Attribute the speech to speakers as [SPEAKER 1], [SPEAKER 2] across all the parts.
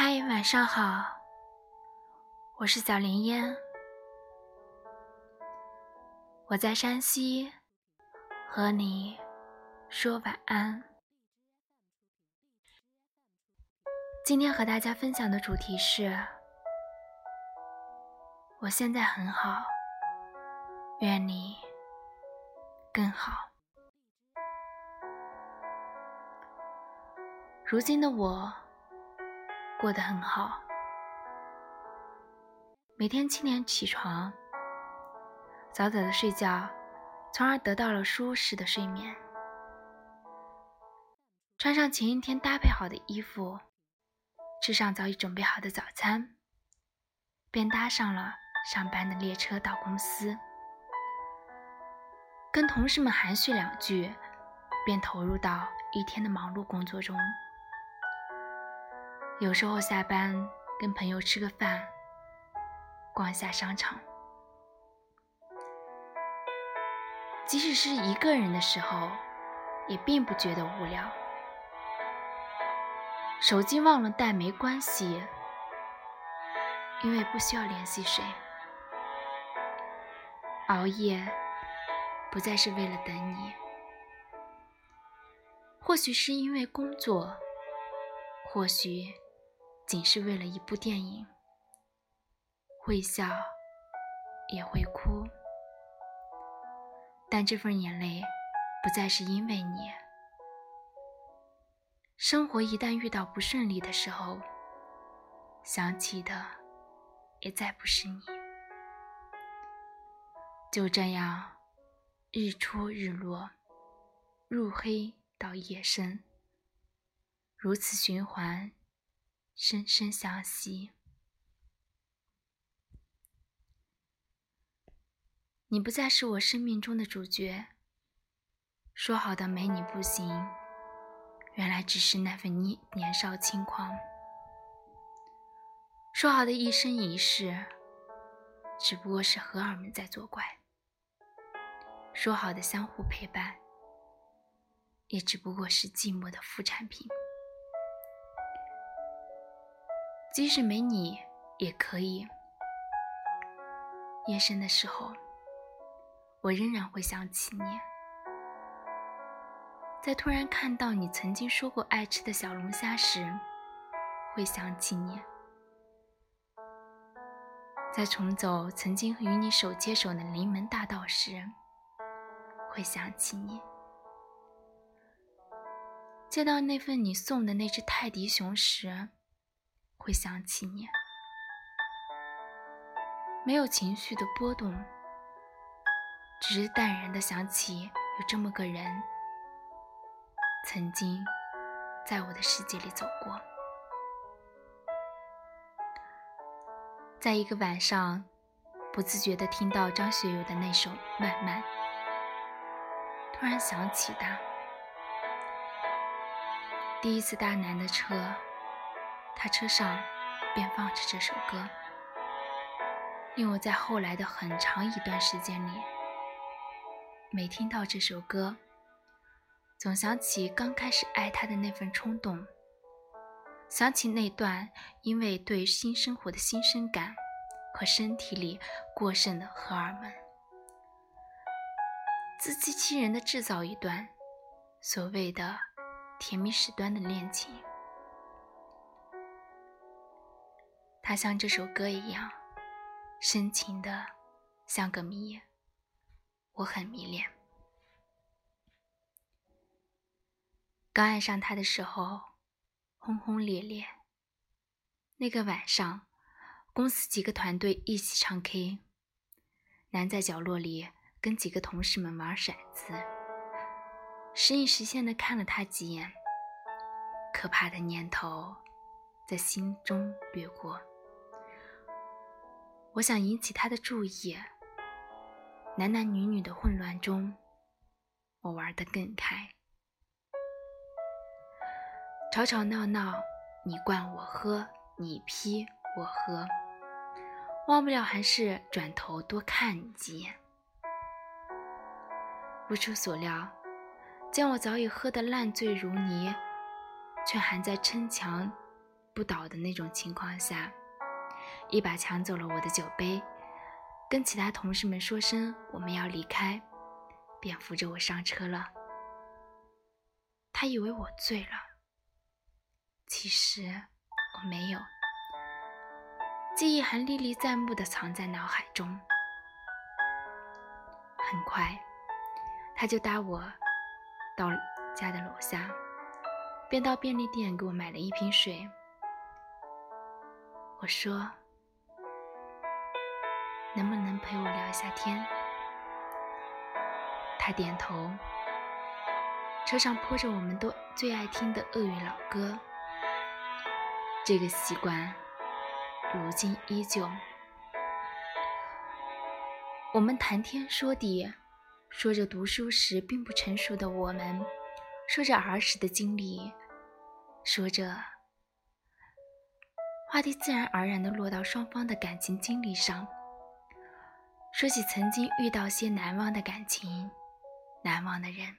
[SPEAKER 1] 嗨，晚上好，我是小林烟，我在山西和你说晚安。今天和大家分享的主题是：我现在很好，愿你更好。如今的我。过得很好，每天七点起床，早早的睡觉，从而得到了舒适的睡眠。穿上前一天搭配好的衣服，吃上早已准备好的早餐，便搭上了上班的列车到公司，跟同事们寒暄两句，便投入到一天的忙碌工作中。有时候下班跟朋友吃个饭，逛下商场，即使是一个人的时候，也并不觉得无聊。手机忘了带没关系，因为不需要联系谁。熬夜不再是为了等你，或许是因为工作，或许。仅是为了一部电影，会笑也会哭，但这份眼泪不再是因为你。生活一旦遇到不顺利的时候，想起的也再不是你。就这样，日出日落，入黑到夜深，如此循环。深深相惜。你不再是我生命中的主角。说好的没你不行，原来只是那份年年少轻狂。说好的一生一世，只不过是荷尔蒙在作怪。说好的相互陪伴，也只不过是寂寞的副产品。即使没你也可以。夜深的时候，我仍然会想起你。在突然看到你曾经说过爱吃的小龙虾时，会想起你；在重走曾经与你手牵手的临门大道时，会想起你；见到那份你送的那只泰迪熊时，会想起你，没有情绪的波动，只是淡然的想起有这么个人，曾经在我的世界里走过。在一个晚上，不自觉的听到张学友的那首《慢慢》，突然想起他，第一次搭男的车。他车上便放着这首歌，令我在后来的很长一段时间里，每听到这首歌，总想起刚开始爱他的那份冲动，想起那段因为对新生活的新鲜感和身体里过剩的荷尔蒙，自欺欺人的制造一段所谓的甜蜜时端的恋情。它像这首歌一样深情的，像个谜，我很迷恋。刚爱上他的时候，轰轰烈烈。那个晚上，公司几个团队一起唱 K，男在角落里跟几个同事们玩骰子，时隐时现的看了他几眼，可怕的念头在心中掠过。我想引起他的注意。男男女女的混乱中，我玩得更开。吵吵闹闹，你灌我喝，你批我喝，忘不了还是转头多看你几眼。不出所料，见我早已喝得烂醉如泥，却还在逞强，不倒的那种情况下，一把抢走了我的酒杯，跟其他同事们说声我们要离开，便扶着我上车了。他以为我醉了，其实我没有，记忆还历历在目的藏在脑海中。很快，他就搭我到家的楼下，便到便利店给我买了一瓶水。我说：“能不能陪我聊一下天？”他点头。车上播着我们都最爱听的俄语老歌，这个习惯如今依旧。我们谈天说地，说着读书时并不成熟的我们，说着儿时的经历，说着话题自然而然地落到双方的感情经历上，说起曾经遇到些难忘的感情，难忘的人。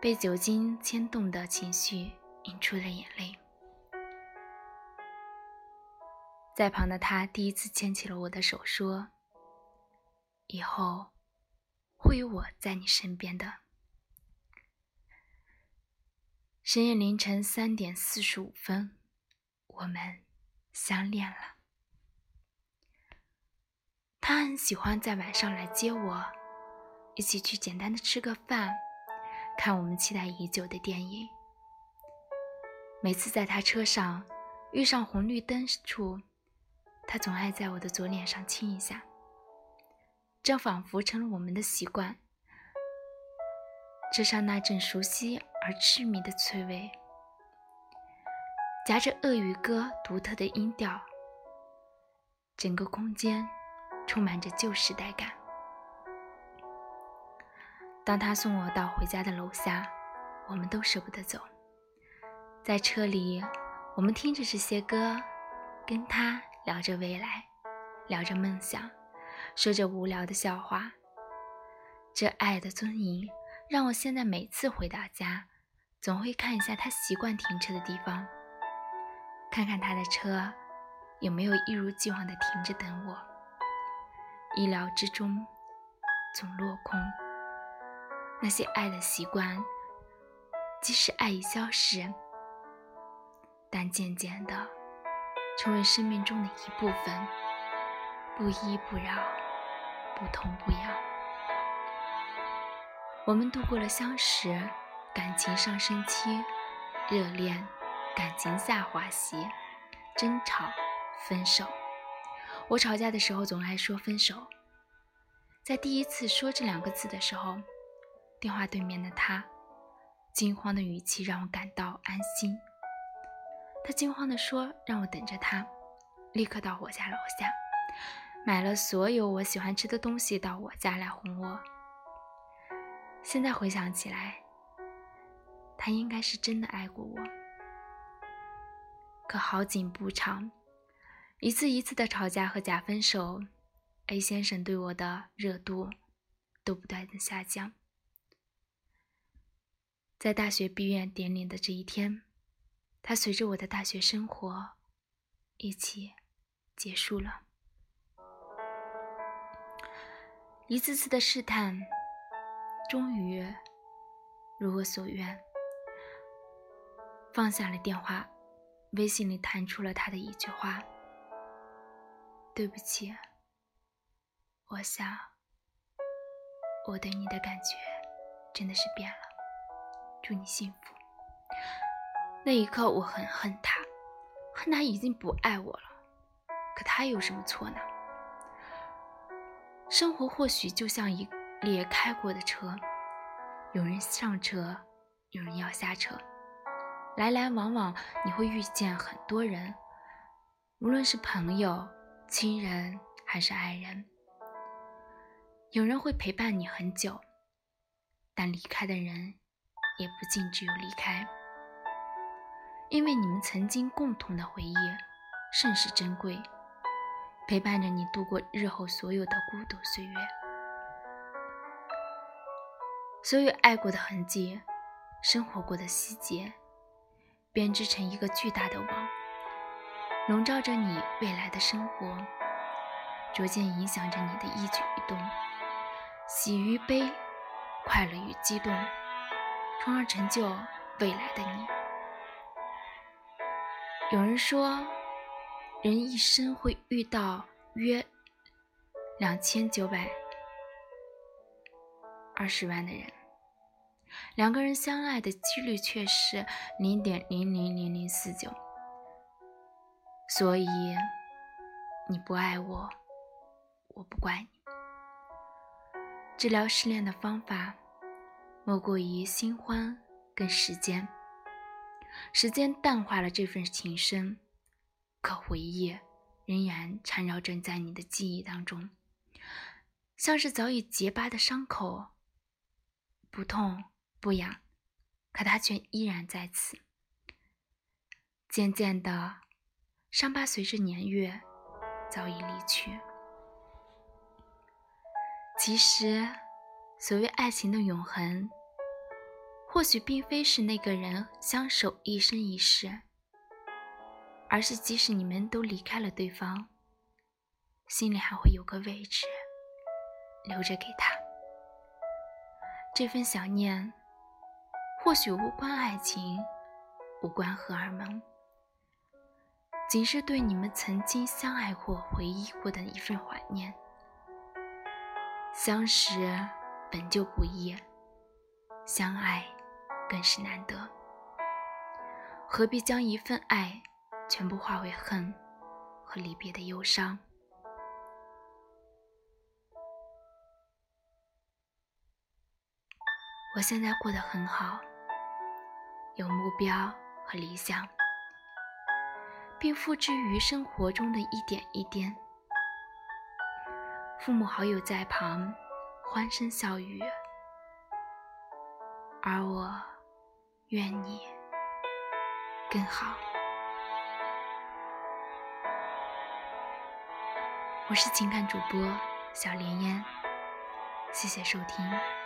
[SPEAKER 1] 被酒精牵动的情绪引出了眼泪，在旁的他第一次牵起了我的手，说：“以后会有我在你身边的。”深夜凌晨三点四十五分，我们相恋了。他很喜欢在晚上来接我，一起去简单的吃个饭。看我们期待已久的电影。每次在他车上遇上红绿灯处，他总爱在我的左脸上亲一下，这仿佛成了我们的习惯。车上那阵熟悉而痴迷的滋味，夹着鳄鱼歌独特的音调，整个空间充满着旧时代感。当他送我到回家的楼下，我们都舍不得走。在车里，我们听着这些歌，跟他聊着未来，聊着梦想，说着无聊的笑话。这爱的踪影，让我现在每次回到家，总会看一下他习惯停车的地方，看看他的车有没有一如既往的停着等我。意料之中，总落空。那些爱的习惯，即使爱已消失，但渐渐的成为生命中的一部分，不依不饶，不痛不痒。我们度过了相识、感情上升期、热恋、感情下滑期、争吵、分手。我吵架的时候总爱说分手，在第一次说这两个字的时候。电话对面的他，惊慌的语气让我感到安心。他惊慌地说：“让我等着他，立刻到我家楼下，买了所有我喜欢吃的东西到我家来哄我。”现在回想起来，他应该是真的爱过我。可好景不长，一次一次的吵架和假分手，A 先生对我的热度都不断的下降。在大学毕业典礼的这一天，他随着我的大学生活一起结束了。一次次的试探，终于如我所愿，放下了电话，微信里弹出了他的一句话：“对不起，我想我对你的感觉真的是变了。”祝你幸福。那一刻，我很恨他，恨他已经不爱我了。可他有什么错呢？生活或许就像一列开过的车，有人上车，有人要下车，来来往往，你会遇见很多人，无论是朋友、亲人还是爱人。有人会陪伴你很久，但离开的人。也不尽只有离开，因为你们曾经共同的回忆甚是珍贵，陪伴着你度过日后所有的孤独岁月。所有爱过的痕迹，生活过的细节，编织成一个巨大的网，笼罩着你未来的生活，逐渐影响着你的一举一动，喜与悲，快乐与激动，从而成就未来的你。有人说，人一生会遇到约两千九百二十万的人。两个人相爱的几率却是零点零零零零四九，所以你不爱我，我不怪你。治疗失恋的方法，莫过于新欢跟时间。时间淡化了这份情深，可回忆仍然缠绕着在你的记忆当中，像是早已结疤的伤口，不痛。不痒，可它却依然在此。渐渐的，伤疤随着年月早已离去。其实，所谓爱情的永恒，或许并非是那个人相守一生一世，而是即使你们都离开了对方，心里还会有个位置留着给他。这份想念。或许无关爱情，无关荷尔蒙，仅是对你们曾经相爱过、回忆过的一份怀念。相识本就不易，相爱更是难得，何必将一份爱全部化为恨和离别的忧伤？我现在过得很好。有目标和理想，并付之于生活中的一点一点。父母好友在旁欢声笑语，而我愿你更好。我是情感主播小莲烟，谢谢收听。